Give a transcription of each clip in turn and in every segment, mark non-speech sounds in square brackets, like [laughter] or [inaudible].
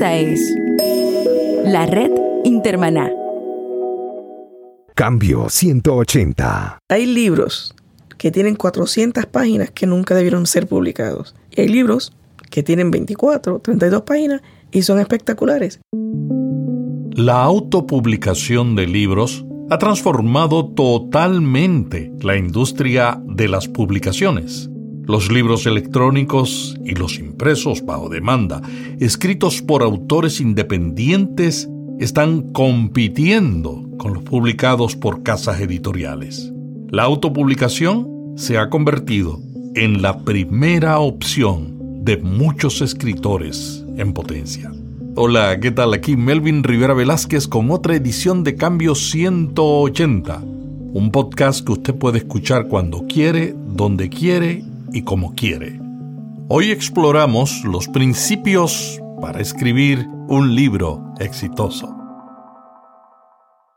Esta es la red Intermaná. Cambio 180. Hay libros que tienen 400 páginas que nunca debieron ser publicados. Y hay libros que tienen 24, 32 páginas y son espectaculares. La autopublicación de libros ha transformado totalmente la industria de las publicaciones. Los libros electrónicos y los impresos bajo demanda, escritos por autores independientes, están compitiendo con los publicados por casas editoriales. La autopublicación se ha convertido en la primera opción de muchos escritores en potencia. Hola, ¿qué tal? Aquí Melvin Rivera Velázquez con otra edición de Cambio 180, un podcast que usted puede escuchar cuando quiere, donde quiere y como quiere. Hoy exploramos los principios para escribir un libro exitoso.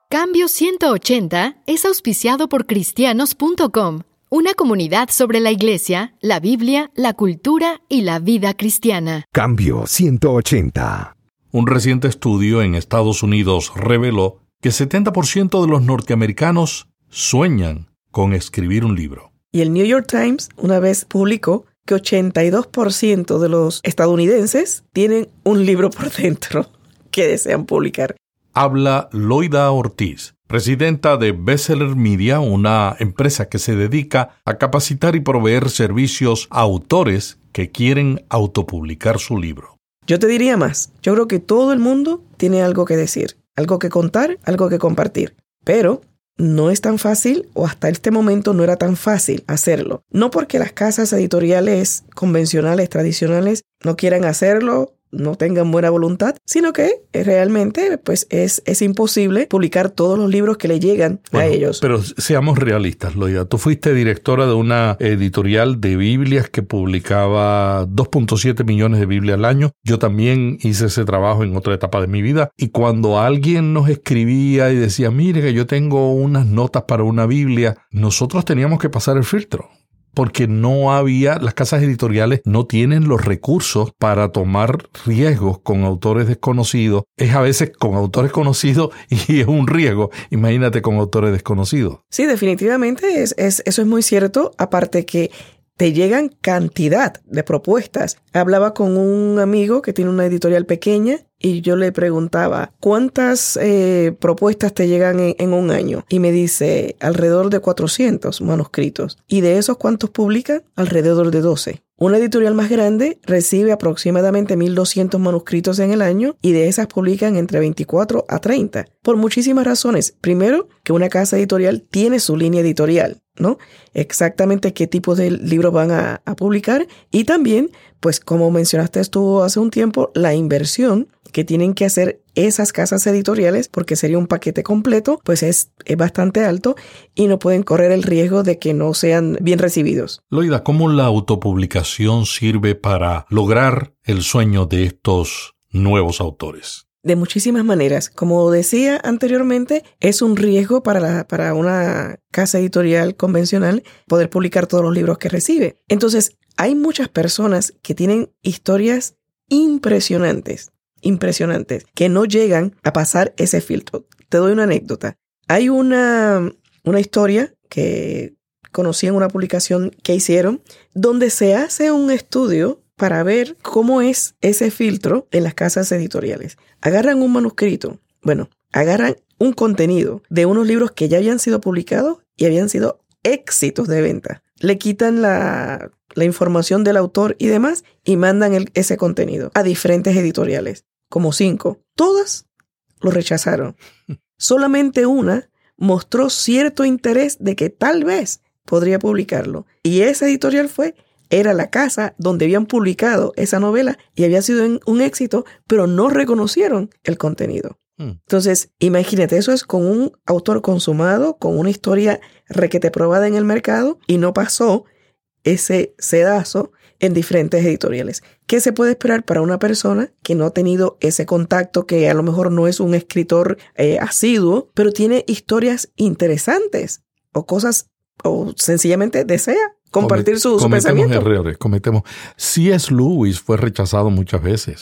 Cambio 180 es auspiciado por cristianos.com, una comunidad sobre la iglesia, la Biblia, la cultura y la vida cristiana. Cambio 180. Un reciente estudio en Estados Unidos reveló que 70% de los norteamericanos sueñan con escribir un libro. Y el New York Times una vez publicó que 82% de los estadounidenses tienen un libro por dentro [laughs] que desean publicar. Habla Loida Ortiz, presidenta de Bestseller Media, una empresa que se dedica a capacitar y proveer servicios a autores que quieren autopublicar su libro. Yo te diría más, yo creo que todo el mundo tiene algo que decir, algo que contar, algo que compartir, pero no es tan fácil o hasta este momento no era tan fácil hacerlo. No porque las casas editoriales convencionales, tradicionales, no quieran hacerlo no tengan buena voluntad, sino que realmente pues es, es imposible publicar todos los libros que le llegan a ellos. Pero seamos realistas, Loida. Tú fuiste directora de una editorial de Biblias que publicaba 2.7 millones de Biblias al año. Yo también hice ese trabajo en otra etapa de mi vida. Y cuando alguien nos escribía y decía, mire que yo tengo unas notas para una Biblia, nosotros teníamos que pasar el filtro porque no había, las casas editoriales no tienen los recursos para tomar riesgos con autores desconocidos. Es a veces con autores conocidos [laughs] y es un riesgo. Imagínate con autores desconocidos. Sí, definitivamente es, es, eso es muy cierto. Aparte que te llegan cantidad de propuestas. Hablaba con un amigo que tiene una editorial pequeña y yo le preguntaba, ¿cuántas eh, propuestas te llegan en, un año? Y me dice, alrededor de 400 manuscritos. ¿Y de esos cuántos publican? Alrededor de 12. Una editorial más grande recibe aproximadamente 1.200 manuscritos en el año y de esas publican entre 24 a 30. Por muchísimas razones. Primero, que una casa editorial tiene su línea editorial. ¿no? Exactamente qué tipo de libros van a, publicar y también, pues como mencionaste tú hace un tiempo, la inversión que tienen que hacer esas casas editoriales, porque sería un paquete completo, pues es, bastante alto y no pueden correr el riesgo de que no sean bien recibidos. Loida, ¿cómo la autopublicación sirve para lograr el sueño de estos nuevos autores? de muchísimas maneras. Como decía anteriormente, es un riesgo para, la, para una casa editorial convencional poder publicar todos los libros que recibe. Entonces, hay muchas personas que tienen historias impresionantes impresionantes que no llegan a pasar ese filtro. Te doy una anécdota. Hay una, una historia que conocí en una publicación que hicieron donde se hace un estudio para ver cómo es ese filtro en las casas editoriales. Agarran un manuscrito, bueno, agarran un contenido de unos libros que ya habían sido publicados y habían sido éxitos de venta. Le quitan la, la información del autor y demás y mandan ese contenido a diferentes editoriales como cinco. Todas lo rechazaron. [laughs] Solamente una mostró cierto interés de que tal vez podría publicarlo. Y esa editorial fue, era la casa donde habían publicado esa novela y había sido un éxito, pero no reconocieron el contenido. Hmm. Entonces, imagínate, eso es con un autor consumado, con una historia requete probada en el mercado y no pasó ese sedazo en diferentes editoriales. ¿Qué se puede esperar para una persona que no ha tenido ese contacto, que a lo mejor no es un escritor eh, asiduo, pero tiene historias interesantes o cosas, o sencillamente desea compartir su, cometemos pensamiento. errores, cometemos. C.S. Lewis fue rechazado muchas veces.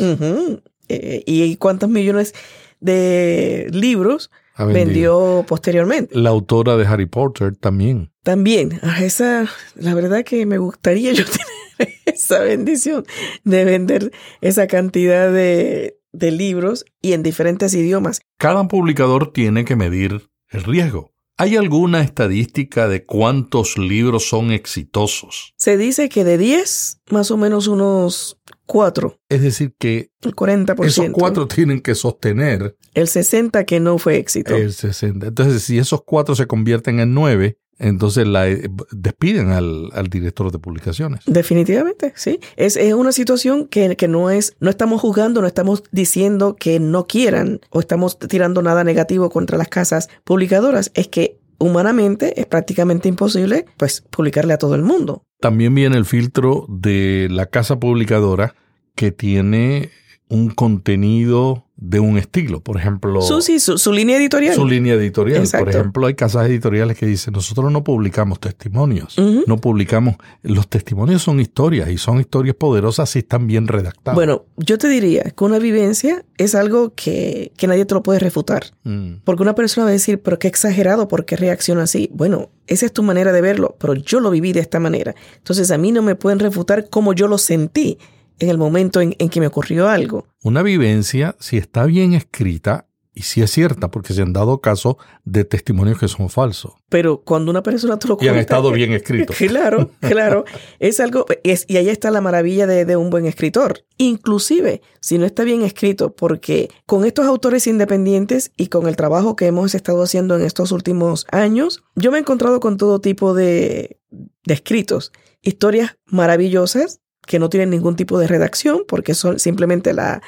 Eh, ¿Y cuántos millones de libros vendió posteriormente? La autora de Harry Potter también. También, a esa, la verdad que me gustaría yo [laughs] tener [laughs] esa bendición de vender esa cantidad de, de libros y en diferentes idiomas. Cada publicador tiene que medir el riesgo. ¿Hay alguna estadística de cuántos libros son exitosos? Se dice que de 10, más o menos unos 4, Es decir, que el 40%. esos cuatro tienen que sostener El 60 que no fue éxito. el 60. Entonces, si esos cuatro se convierten en nueve, entonces la, eh, despiden al, al director de publicaciones. Definitivamente, sí. Es, es una situación que, que no es, no estamos juzgando, no estamos diciendo que no quieran o estamos tirando nada negativo contra las casas publicadoras. Es que humanamente es prácticamente imposible, pues, publicarle a todo el mundo. También viene el filtro de la casa publicadora que tiene un contenido de un estilo. Por ejemplo, Su, sí, su, su línea editorial. su línea editorial. Exacto. Por ejemplo, hay casas editoriales que dicen, nosotros no publicamos testimonios, no publicamos, los testimonios son historias y son historias poderosas si están bien redactadas. Bueno, yo te diría que una vivencia es algo que, que nadie te lo puede refutar. Mm. Porque una persona va a decir, pero qué exagerado, ¿por qué reacciona así? Bueno, esa es tu manera de verlo, pero yo lo viví de esta manera. Entonces a mí no me pueden refutar cómo yo lo sentí en el momento en, en que me ocurrió algo. Una vivencia, si está bien escrita, y si es cierta, porque se han dado casos de testimonios que son falsos Pero cuando una persona te lo y han cuenta- estado bien [laughs] escritos. Claro, [laughs] claro. Es algo, es, y ahí está la maravilla de, de un buen escritor. Inclusive, si no está bien escrito, porque con estos autores independientes y con el trabajo que hemos estado haciendo en estos últimos años, yo me he encontrado con todo tipo de, de escritos. Historias maravillosas que no tienen ningún tipo de redacción, porque son simplemente la,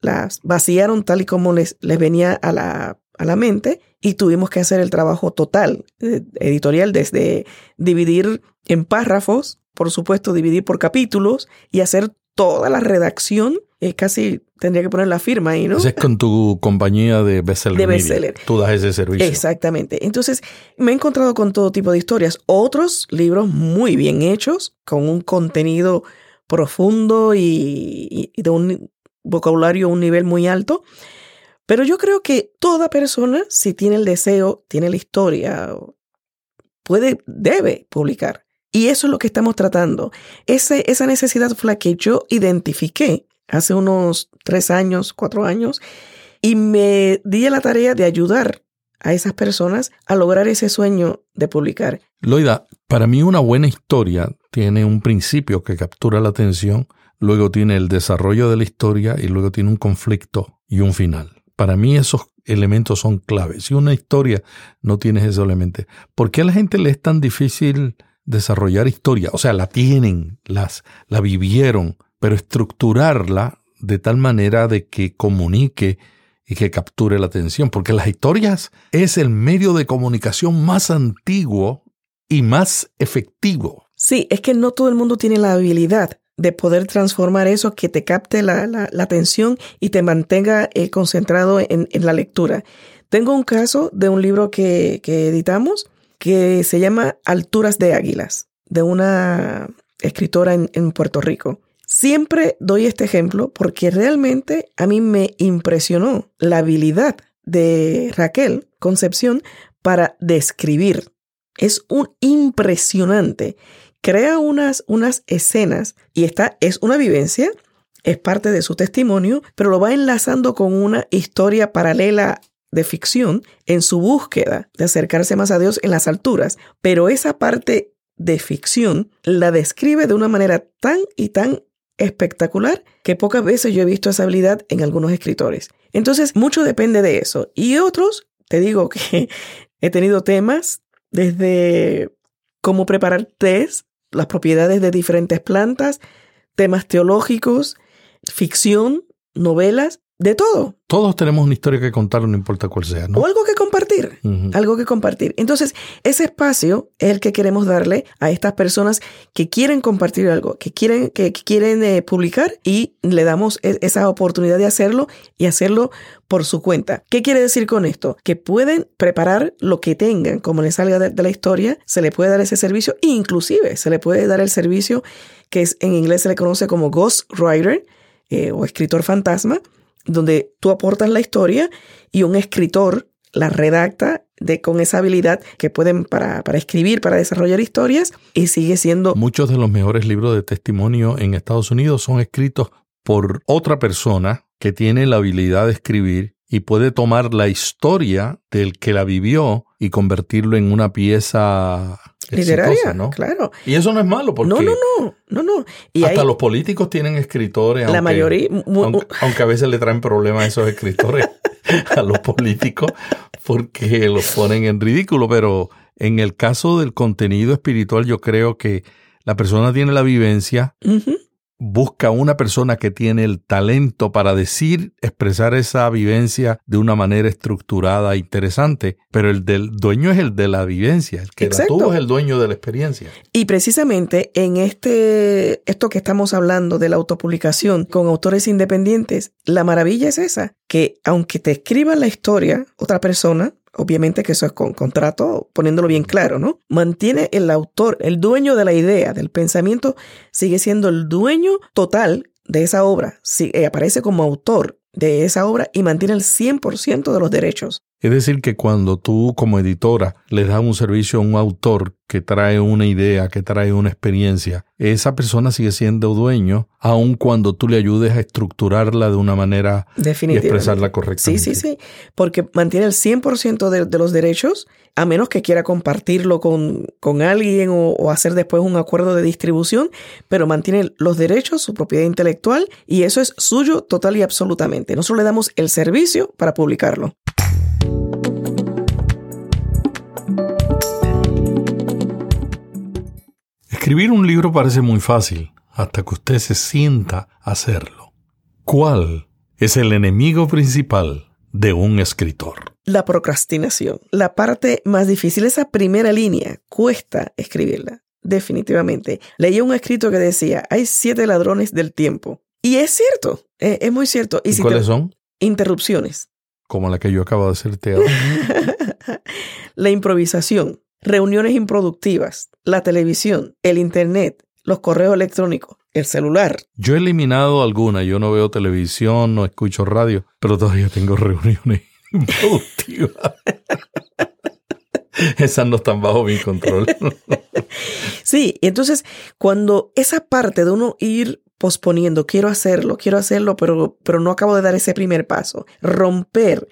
las vaciaron tal y como les, les venía a la, a la mente y tuvimos que hacer el trabajo total eh, editorial desde dividir en párrafos, por supuesto, dividir por capítulos y hacer toda la redacción. eh, casi tendría que poner la firma ahí, ¿no? Es con tu compañía de bestseller. De bestseller. Tú das ese servicio. Exactamente. Entonces, me he encontrado con todo tipo de historias. Otros libros muy bien hechos, con un contenido profundo y, de un vocabulario a un nivel muy alto. Pero yo creo que toda persona, si tiene el deseo, tiene la historia, puede, debe publicar. Y eso es lo que estamos tratando. Esa necesidad fue la que yo identifiqué hace unos tres años, cuatro años, y me di a la tarea de ayudar a esas personas a lograr ese sueño de publicar. Loida, para mí una buena historia tiene un principio que captura la atención, luego tiene el desarrollo de la historia y luego tiene un conflicto y un final. Para mí esos elementos son claves. Si una historia no tiene esos elementos, ¿por qué a la gente le es tan difícil desarrollar historia? O sea, la tienen, las, la vivieron, pero estructurarla de tal manera de que comunique y que capture la atención, porque las historias es el medio de comunicación más antiguo y más efectivo. Sí, es que no todo el mundo tiene la habilidad de poder transformar eso que te capte la, la- atención y te mantenga eh, concentrado en, en la lectura. Tengo un caso de un libro que, que editamos que se llama Alturas de Águilas, de una escritora en, en Puerto Rico. Siempre doy este ejemplo porque realmente a mí me impresionó la habilidad de Raquel Concepción para describir. Es un impresionante. Crea unas, unas escenas y esta es una vivencia, es parte de su testimonio, pero lo va enlazando con una historia paralela de ficción en su búsqueda de acercarse más a Dios en las alturas. Pero esa parte de ficción la describe de una manera tan y tan espectacular que pocas veces yo he visto esa habilidad en algunos escritores. Entonces, mucho depende de eso. Y otros, te digo que [laughs] he tenido temas desde cómo preparar test, las propiedades de diferentes plantas, temas teológicos, ficción, novelas, de todo. Todos tenemos una historia que contar, no importa cuál sea, ¿no? O algo que compartir. Algo que compartir. Entonces, ese espacio es el que queremos darle a estas personas que quieren compartir algo, que quieren, que, que quieren eh, publicar y le damos e- esa oportunidad de hacerlo y hacerlo por su cuenta. ¿Qué quiere decir con esto? Que pueden preparar lo que tengan, como les salga de, de la historia, se le puede dar ese servicio, e inclusive se le puede dar el servicio que es, en inglés se le conoce como ghostwriter eh, o escritor fantasma, donde tú aportas la historia y un escritor la redacta de, con esa habilidad que pueden para, para escribir, para desarrollar historias y sigue siendo... Muchos de los mejores libros de testimonio en Estados Unidos son escritos por otra persona que tiene la habilidad de escribir y puede tomar la historia del que la vivió y convertirlo en una pieza literaria, exitosa, ¿no? claro. Y eso no es malo porque No, no, no, no, no. Y hasta hay- los políticos tienen escritores. la aunque- mayoría, aunque, aunque a veces le traen problemas a esos escritores [laughs] a los políticos porque los ponen en ridículo, pero en el caso del contenido espiritual yo creo que la persona tiene la vivencia. Busca una persona que tiene el talento para decir, expresar esa vivencia de una manera estructurada e interesante, pero el del dueño es el de la vivencia, el que Exacto. la tuvo es el dueño de la experiencia. Y precisamente en este, esto que estamos hablando de la autopublicación con autores independientes, la maravilla es esa, que aunque te escriban la historia otra persona, obviamente que eso es con contrato, poniéndolo bien claro, ¿no? Mantiene el autor, el dueño de la idea, del pensamiento, sigue siendo el dueño total de esa obra, sí, eh, aparece como autor de esa obra y mantiene el 100% de los derechos. Es decir, que cuando tú como editora le das un servicio a un autor que trae una idea, que trae una experiencia, esa persona sigue siendo dueño, aun cuando tú le ayudes a estructurarla de una manera y expresarla Sí, correctamente. sí, sí, porque mantiene el 100% de, de los derechos, a menos que quiera compartirlo con, con alguien o, o hacer después un acuerdo de distribución, pero mantiene los derechos, su propiedad intelectual, y eso es suyo total y absolutamente. Nosotros le damos el servicio para publicarlo. Escribir un libro parece muy fácil hasta que usted se sienta a hacerlo. ¿Cuál es el enemigo principal de un escritor? La procrastinación, la parte más difícil, esa primera línea, cuesta escribirla, definitivamente. Leí un escrito que decía, hay siete ladrones del tiempo. Y es cierto, eh, es muy cierto. ¿Y, si te- cuáles son? Interrupciones. Como la que yo acabo de hacerte ahora. [laughs] la improvisación, reuniones improductivas, la televisión, el internet, los correos electrónicos, el celular. Yo he eliminado alguna, yo no veo televisión, no escucho radio, pero todavía tengo reuniones [laughs] improductivas. [laughs] Esas no están bajo mi control. [laughs] Sí, y entonces cuando esa parte de uno ir posponiendo, quiero hacerlo, quiero hacerlo, pero, pero no acabo de dar ese primer paso, romper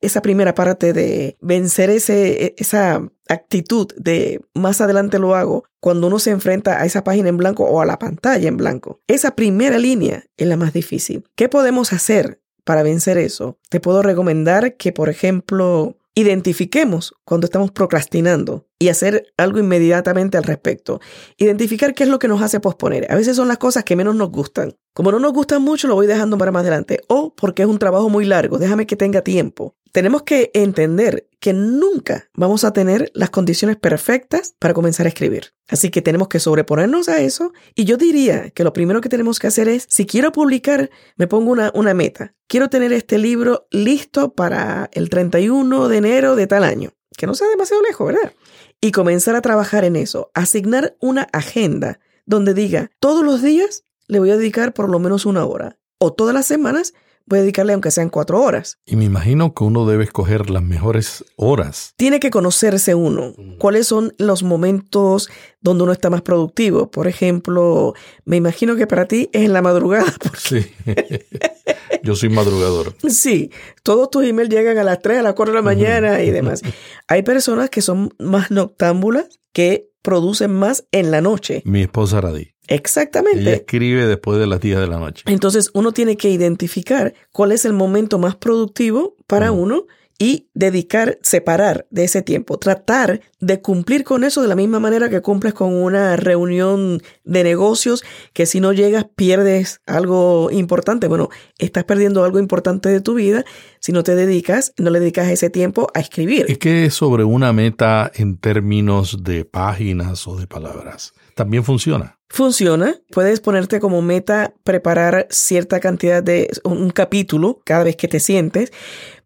esa primera parte de vencer ese, esa actitud de más adelante lo hago, cuando uno se enfrenta a esa página en blanco o a la pantalla en blanco. Esa primera línea es la más difícil. ¿Qué podemos hacer para vencer eso? Te puedo recomendar que, por ejemplo, identifiquemos cuando estamos procrastinando y hacer algo inmediatamente al respecto. Identificar qué es lo que nos hace posponer. A veces son las cosas que menos nos gustan. Como no nos gustan mucho, lo voy dejando para más adelante. O porque es un trabajo muy largo, déjame que tenga tiempo. Tenemos que entender que nunca vamos a tener las condiciones perfectas para comenzar a escribir. Así que tenemos que sobreponernos a eso. Y yo diría que lo primero que tenemos que hacer es, si quiero publicar, me pongo una, una meta. Quiero tener este libro listo para el 31 de enero de tal año. Que no sea demasiado lejos, ¿verdad? Y comenzar a trabajar en eso. Asignar una agenda donde diga, todos los días le voy a dedicar por lo menos una hora. O todas las semanas voy a dedicarle aunque sean cuatro horas. Y me imagino que uno debe escoger las mejores horas. Tiene que conocerse uno. ¿Cuáles son los momentos donde uno está más productivo? Por ejemplo, me imagino que para ti es en la madrugada. [laughs] Sí. [laughs] Yo soy madrugador. Sí, todos tus emails llegan a las 3, a las 4 de la mañana y demás. [laughs] Hay personas que son más noctámbulas que producen más en la noche. Mi esposa Radí. Ella Exactamente. escribe después de las 10 de la noche. Entonces uno tiene que identificar cuál es el momento más productivo para uno y dedicar, separar de ese tiempo, tratar de cumplir con eso de la misma manera que cumples con una reunión de negocios, que si no llegas pierdes algo importante. Bueno, estás perdiendo algo importante de tu vida si no te dedicas, no le dedicas ese tiempo a escribir. Es que sobre una meta en términos de páginas o de palabras también funciona. Funciona. Puedes ponerte como meta preparar cierta cantidad de un capítulo cada vez que te sientes,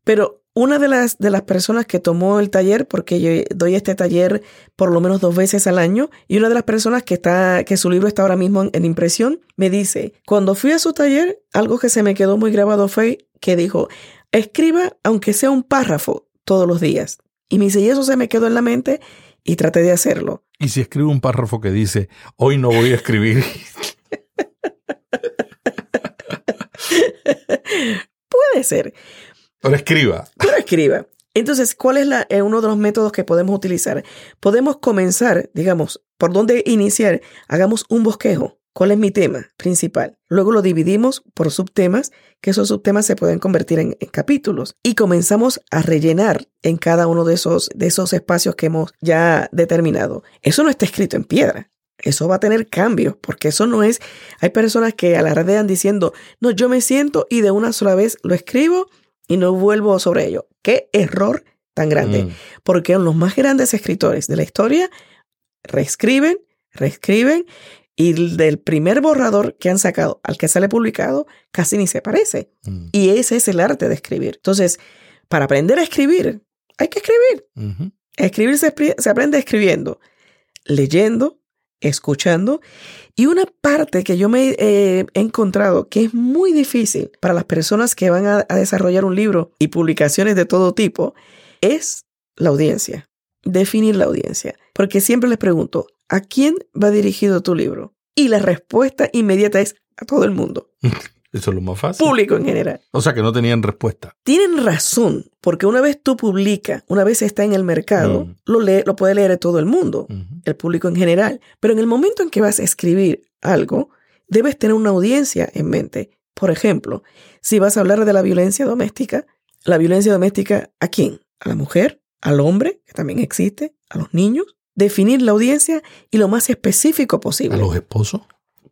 pero una de las, de las personas que tomó el taller, porque yo doy este taller por lo menos dos veces al año, y una de las personas que está, que su libro está ahora mismo en, en impresión, me dice, cuando fui a su taller, algo que se me quedó muy grabado fue que dijo, escriba aunque sea un párrafo todos los días. Y me dice, y eso se me quedó en la mente y traté de hacerlo. Y si escribe un párrafo que dice, hoy no voy a escribir. [laughs] Puede ser. Pero escriba. Escriba. Entonces, ¿cuál es la, eh, uno de los métodos que podemos utilizar? Podemos comenzar, digamos, por dónde iniciar. Hagamos un bosquejo. ¿Cuál es mi tema principal? Luego lo dividimos por subtemas, que esos subtemas se pueden convertir en, en, capítulos. Y comenzamos a rellenar en cada uno de esos, de esos espacios que hemos ya determinado. Eso no está escrito en piedra. Eso va a tener cambios, porque eso no es... Hay personas que alardean diciendo, no, yo me siento y de una sola vez lo escribo y no vuelvo sobre ello. Qué error tan grande. Mm. Porque los más grandes escritores de la historia reescriben, reescriben y del primer borrador que han sacado al que sale publicado casi ni se parece. Mm. Y ese es el arte de escribir. Entonces, para aprender a escribir, hay que escribir. Escribir se, se, aprende escribiendo, leyendo, escuchando. Y una parte que yo me eh, he encontrado que es muy difícil para las personas que van a, a desarrollar un libro y publicaciones de todo tipo es la audiencia. Definir la audiencia. Porque siempre les pregunto, ¿a quién va dirigido tu libro? Y la respuesta inmediata es a todo el mundo. [laughs] Eso es lo más fácil. Público en general. O sea que no tenían respuesta. Tienen razón, porque una vez tú publicas, una vez está en el mercado, mm. lo, lee, lo puede leer todo el mundo, mm -hmm. el público en general. Pero en el momento en que vas a escribir algo, debes tener una audiencia en mente. Por ejemplo, si vas a hablar de la violencia doméstica, la violencia doméstica, ¿a quién? ¿A la mujer? ¿Al hombre, que también existe? ¿A los niños? Definir la audiencia y lo más específico posible. ¿A los esposos?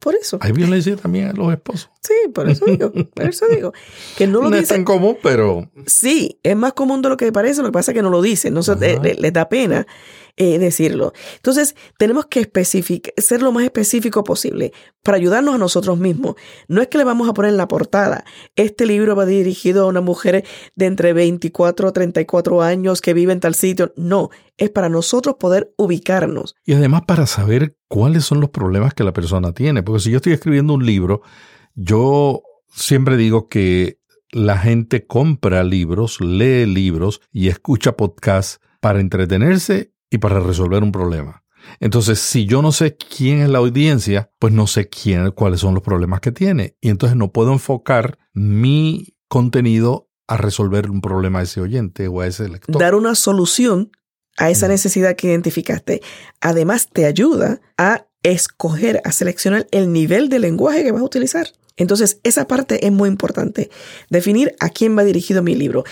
Por eso. Hay violencia también a los esposos. Sí, por eso digo, por eso digo. Que no lo [laughs] no dice. es tan común, pero. Sí, es más común de lo que parece, lo que pasa es que no lo dicen, no se, les, les da pena eh, decirlo. Entonces, tenemos que ser lo más específico posible para ayudarnos a nosotros mismos. No es que le vamos a poner en la portada, este libro va dirigido a una mujer de entre 24 a 34 años que vive en tal sitio. No, es para nosotros poder ubicarnos. Y además para saber cuáles son los problemas que la persona tiene. Porque si yo estoy escribiendo un libro, yo siempre digo que la gente compra libros, lee libros y escucha podcasts para entretenerse y para resolver un problema. Entonces, si yo no sé quién es la audiencia, pues no sé quién, cuáles son los problemas que tiene. Y entonces no puedo enfocar mi contenido a resolver un problema a ese oyente o a ese lector. Dar una solución a esa necesidad que identificaste. Además, te ayuda a escoger, a seleccionar el nivel de lenguaje que vas a utilizar. Entonces, esa parte es muy importante. Definir a quién va dirigido mi libro.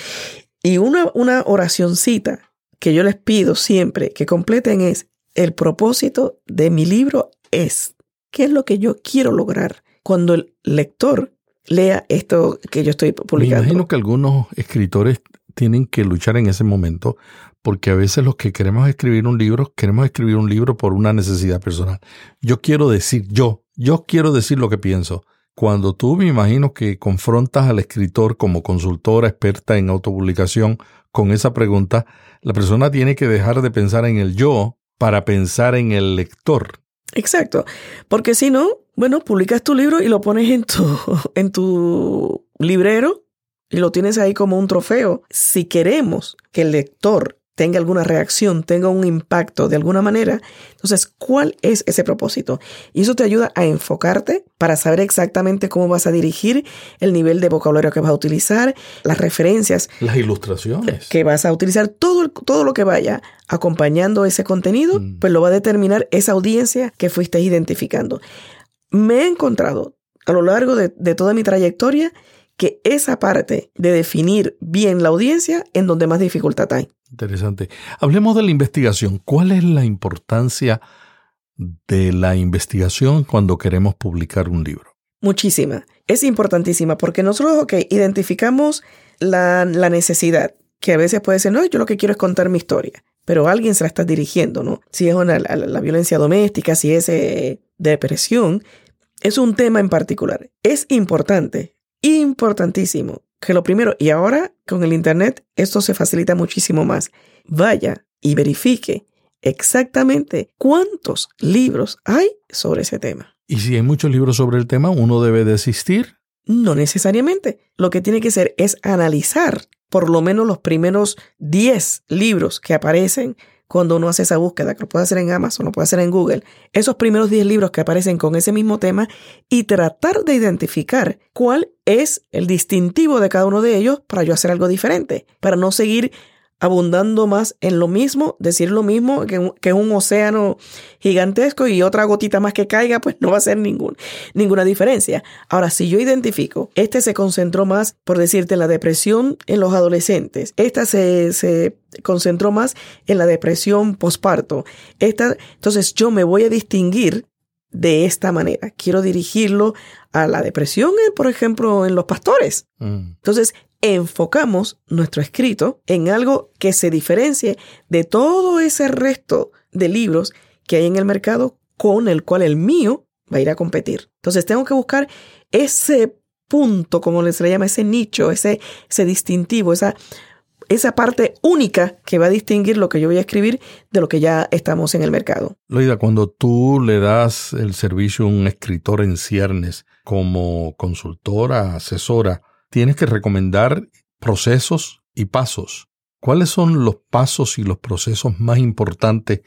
Y una, una oracioncita que yo les pido siempre que completen es, el propósito de mi libro es, ¿qué es lo que yo quiero lograr cuando el lector lea esto que yo estoy publicando? Me imagino que algunos escritores tienen que luchar en ese momento porque a veces los que queremos escribir un libro, queremos escribir un libro por una necesidad personal. Yo quiero decir, yo, yo quiero decir lo que pienso. Cuando tú me imagino que confrontas al escritor como consultora experta en autopublicación con esa pregunta, la persona tiene que dejar de pensar en el yo para pensar en el lector. Exacto, porque si no, bueno, publicas tu libro y lo pones en tu, [laughs] en tu librero y lo tienes ahí como un trofeo. Si queremos que el lector tenga alguna reacción, tenga un impacto de alguna manera. Entonces, ¿cuál es ese propósito? Y eso te ayuda a enfocarte para saber exactamente cómo vas a dirigir el nivel de vocabulario que vas a utilizar, las referencias. Las ilustraciones. Que vas a utilizar, todo, todo lo que vaya acompañando ese contenido, mm. pues lo va a determinar esa audiencia que fuiste identificando. Me he encontrado a lo largo de, de toda mi trayectoria que esa parte de definir bien la audiencia en donde más dificultad hay. Interesante. Hablemos de la investigación. ¿Cuál es la importancia de la investigación cuando queremos publicar un libro? Muchísima. Es importantísima porque nosotros, identificamos la, la necesidad, que a veces puede ser, no, yo lo que quiero es contar mi historia, pero alguien se la está dirigiendo, ¿no? Si es una, la, la, violencia doméstica, si es eh, depresión, es un tema en particular. Es importante, importantísimo, que lo primero, y ahora con el Internet esto se facilita muchísimo más, vaya y verifique exactamente cuántos libros hay sobre ese tema. Y si hay muchos libros sobre el tema, uno debe desistir No necesariamente. Lo que tiene que hacer es analizar por lo menos los primeros 10 libros que aparecen cuando uno hace esa búsqueda, que lo puede hacer en Amazon, lo puede hacer en Google, esos primeros 10 libros que aparecen con ese mismo tema y tratar de identificar cuál es el distintivo de cada uno de ellos para yo hacer algo diferente, para no seguir abundando más en lo mismo, decir lo mismo que, un, que un océano gigantesco y otra gotita más que caiga, pues no va a ser ningún, ninguna diferencia. Ahora, si yo identifico, este se concentró más, por decirte, en la depresión en los adolescentes, esta se, se concentró más en la depresión posparto, esta, entonces yo me voy a distinguir de esta manera. Quiero dirigirlo a la depresión, por ejemplo, en los pastores. Mm. Entonces, enfocamos nuestro escrito en algo que se diferencie de todo ese resto de libros que hay en el mercado con el cual el mío va a ir a competir. Entonces tengo que buscar ese punto, como se le llama, ese nicho, ese, ese distintivo, esa, esa parte única que va a distinguir lo que yo voy a escribir de lo que ya estamos en el mercado. Loida, cuando tú le das el servicio a un escritor en ciernes como consultora, asesora, tienes que recomendar procesos y pasos. ¿Cuáles son los pasos y los procesos más importantes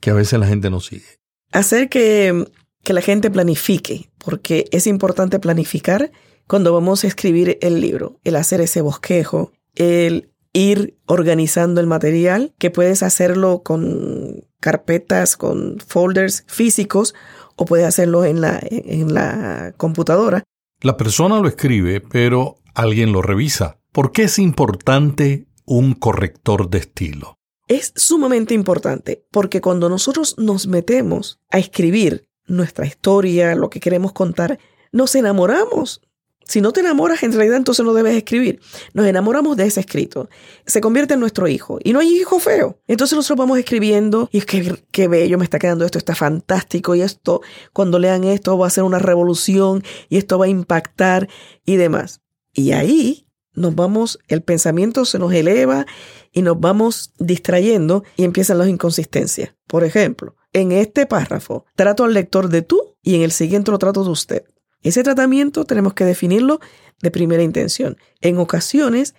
que a veces la gente no sigue? Hacer que, que la gente planifique, porque es importante planificar cuando vamos a escribir el libro, el hacer ese bosquejo, el ir organizando el material, que puedes hacerlo con carpetas, con folders físicos o puedes hacerlo en la, en la computadora. La persona lo escribe, pero alguien lo revisa. ¿Por qué es importante un corrector de estilo? Es sumamente importante porque cuando nosotros nos metemos a escribir nuestra historia, lo que queremos contar, nos enamoramos si no te enamoras, en realidad entonces no debes escribir. Nos enamoramos de ese escrito. Se convierte en nuestro hijo. Y no hay hijo feo. Entonces nosotros vamos escribiendo y es que qué bello me está quedando esto, está fantástico. Y esto, cuando lean esto, va a ser una revolución y esto va a impactar y demás. Y ahí nos vamos, el pensamiento se nos eleva y nos vamos distrayendo y empiezan las inconsistencias. Por ejemplo, en este párrafo trato al lector de tú y en el siguiente lo trato de usted. Ese tratamiento tenemos que definirlo de primera intención. En ocasiones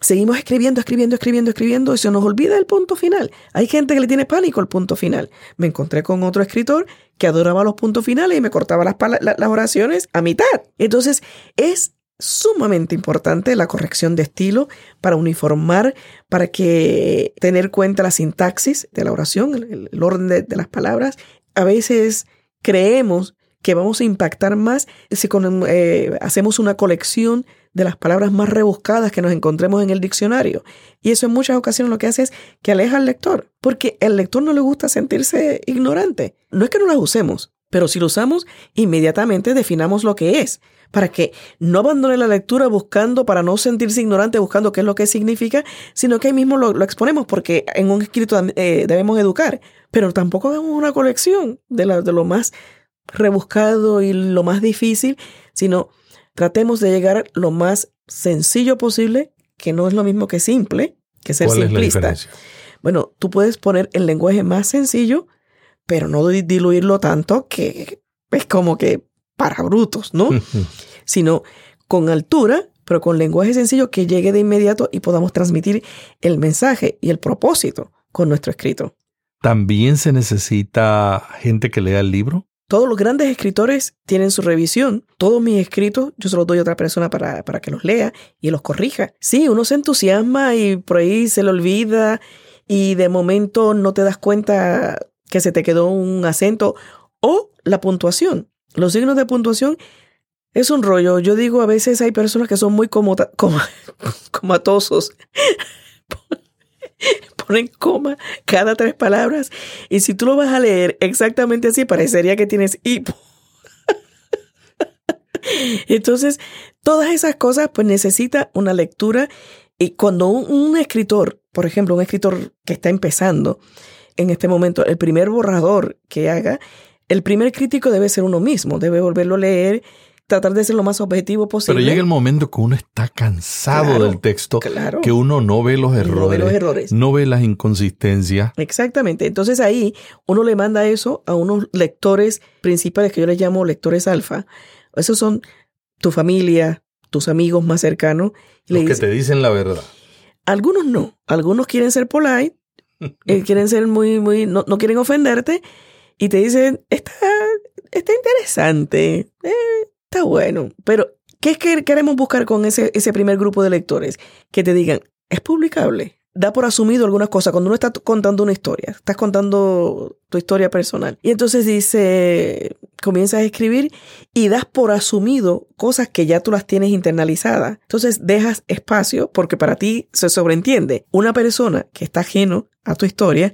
seguimos escribiendo, escribiendo, escribiendo, escribiendo y se nos olvida el punto final. Hay gente que le tiene pánico al punto final. Me encontré con otro escritor que adoraba los puntos finales y me cortaba las, las oraciones a mitad. Entonces es sumamente importante la corrección de estilo para uniformar, para que tener cuenta la sintaxis de la oración, el, orden de, de las palabras. A veces creemos que vamos a impactar más si eh, hacemos una colección de las palabras más rebuscadas que nos encontremos en el diccionario. Y eso en muchas ocasiones lo que hace es que aleja al lector, porque al lector no le gusta sentirse ignorante. No es que no las usemos, pero si lo usamos, inmediatamente definamos lo que es, para que no abandone la lectura buscando, para no sentirse ignorante, buscando qué es lo que significa, sino que ahí mismo lo, exponemos, porque en un escrito eh, debemos educar, pero tampoco hagamos una colección de, de lo más rebuscado y lo más difícil, sino tratemos de llegar lo más sencillo posible, que no es lo mismo que simple, que ser simplista. bueno, tú puedes poner el lenguaje más sencillo, pero no diluirlo tanto que es como que para brutos, ¿no? [laughs] sino con altura, pero con lenguaje sencillo que llegue de inmediato y podamos transmitir el mensaje y el propósito con nuestro escrito. ¿También se necesita gente que lea el libro? Todos los grandes escritores tienen su revisión. Todos mis escritos yo se los doy a otra persona para, para que los lea y los corrija. Sí, uno se entusiasma y por ahí se le olvida y de momento no te das cuenta que se te quedó un acento o la puntuación. Los signos de puntuación es un rollo. Yo digo, a veces hay personas que son muy comatosos. [laughs] ponen coma cada tres palabras. Y si tú lo vas a leer exactamente así, parecería que tienes hipo. [laughs] Entonces, todas esas cosas, pues necesita una lectura. Y cuando un, escritor, por ejemplo, un escritor que está empezando en este momento, el primer borrador que haga, el primer crítico debe ser uno mismo, debe volverlo a leer tratar de ser lo más objetivo posible. Pero llega el momento que uno está cansado del texto, que uno no ve los errores, no ve los errores, no ve las inconsistencias. Exactamente. Entonces ahí uno le manda eso a unos lectores principales que yo les llamo lectores alfa. Esos son tu familia, tus amigos más cercanos. Y Los que te dicen la verdad. Algunos no. Algunos quieren ser polite, eh, [laughs] quieren ser muy, muy, no, no, quieren ofenderte y te dicen, está, está interesante, eh, está bueno. Pero, ¿qué es que queremos buscar con ese, ese primer grupo de lectores? Que te digan, es publicable da por asumido algunas cosas. Cuando uno está contando una historia, estás contando tu historia personal. Y entonces dice, comienzas a escribir y das por asumido cosas que ya tú las tienes internalizadas. Entonces dejas espacio porque para ti se sobreentiende. Una persona que está ajeno a tu historia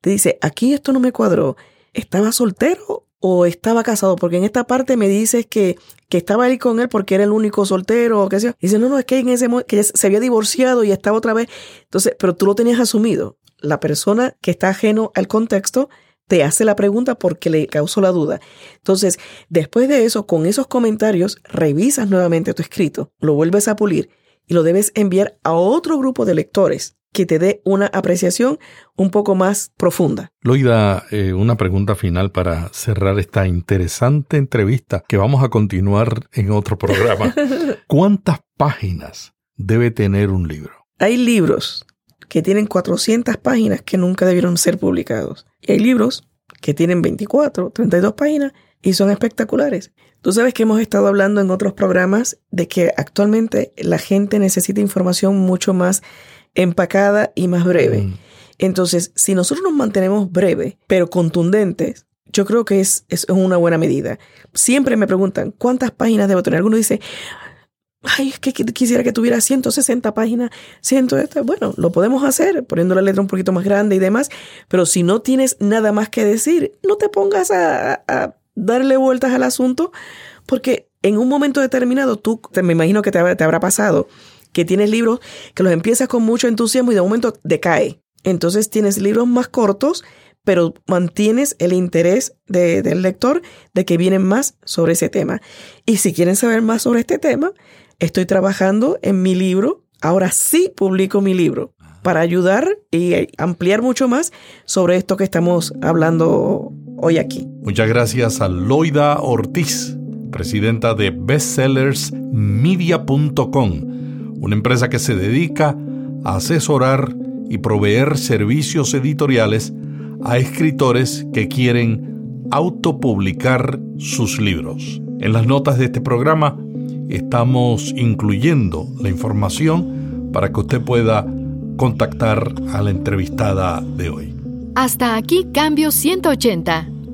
te dice, aquí esto no me cuadró. ¿Estaba soltero o estaba casado, porque en esta parte me dices que, que estaba ahí con él porque era el único soltero o qué sé yo. dice, no, no, es que en ese que se había divorciado y estaba otra vez. Entonces, pero tú lo tenías asumido. La persona que está ajeno al contexto te hace la pregunta porque le causó la duda. Entonces, después de eso, con esos comentarios, revisas nuevamente tu escrito, lo vuelves a pulir y lo debes enviar a otro grupo de lectores que te dé una apreciación un poco más profunda. Loida, eh, una pregunta final para cerrar esta interesante entrevista que vamos a continuar en otro programa. [laughs] ¿Cuántas páginas debe tener un libro? Hay libros que tienen 400 páginas que nunca debieron ser publicados. Y hay libros que tienen 24, 32 páginas y son espectaculares. Tú sabes que hemos estado hablando en otros programas de que actualmente la gente necesita información mucho más empacada y más breve. Mm. Entonces, si nosotros nos mantenemos breves, pero contundentes, yo creo que es, es una buena medida. Siempre me preguntan, ¿cuántas páginas debo tener? Alguno dice, ay, es que quisiera que tuviera 160 páginas, 100, bueno, lo podemos hacer poniendo la letra un poquito más grande y demás, pero si no tienes nada más que decir, no te pongas a, darle vueltas al asunto, porque en un momento determinado tú, me imagino que te habrá pasado, que tienes libros que los empiezas con mucho entusiasmo y de momento decae. Entonces tienes libros más cortos, pero mantienes el interés del lector de que vienen más sobre ese tema. Y si quieren saber más sobre este tema, estoy trabajando en mi libro. Ahora sí publico mi libro para ayudar y ampliar mucho más sobre esto que estamos hablando hoy aquí. Muchas gracias a Loida Ortiz, presidenta de bestsellersmedia.com una empresa que se dedica a asesorar y proveer servicios editoriales a escritores que quieren autopublicar sus libros. En las notas de este programa estamos incluyendo la información para que usted pueda contactar a la entrevistada de hoy. Hasta aquí Cambio 180.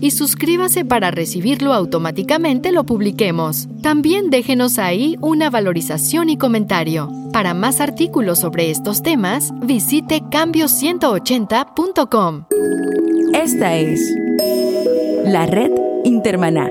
y suscríbase para recibirlo automáticamente lo publiquemos. También déjenos ahí una valorización y comentario. Para más artículos sobre estos temas, visite cambio180.com. Esta es la red Intermaná.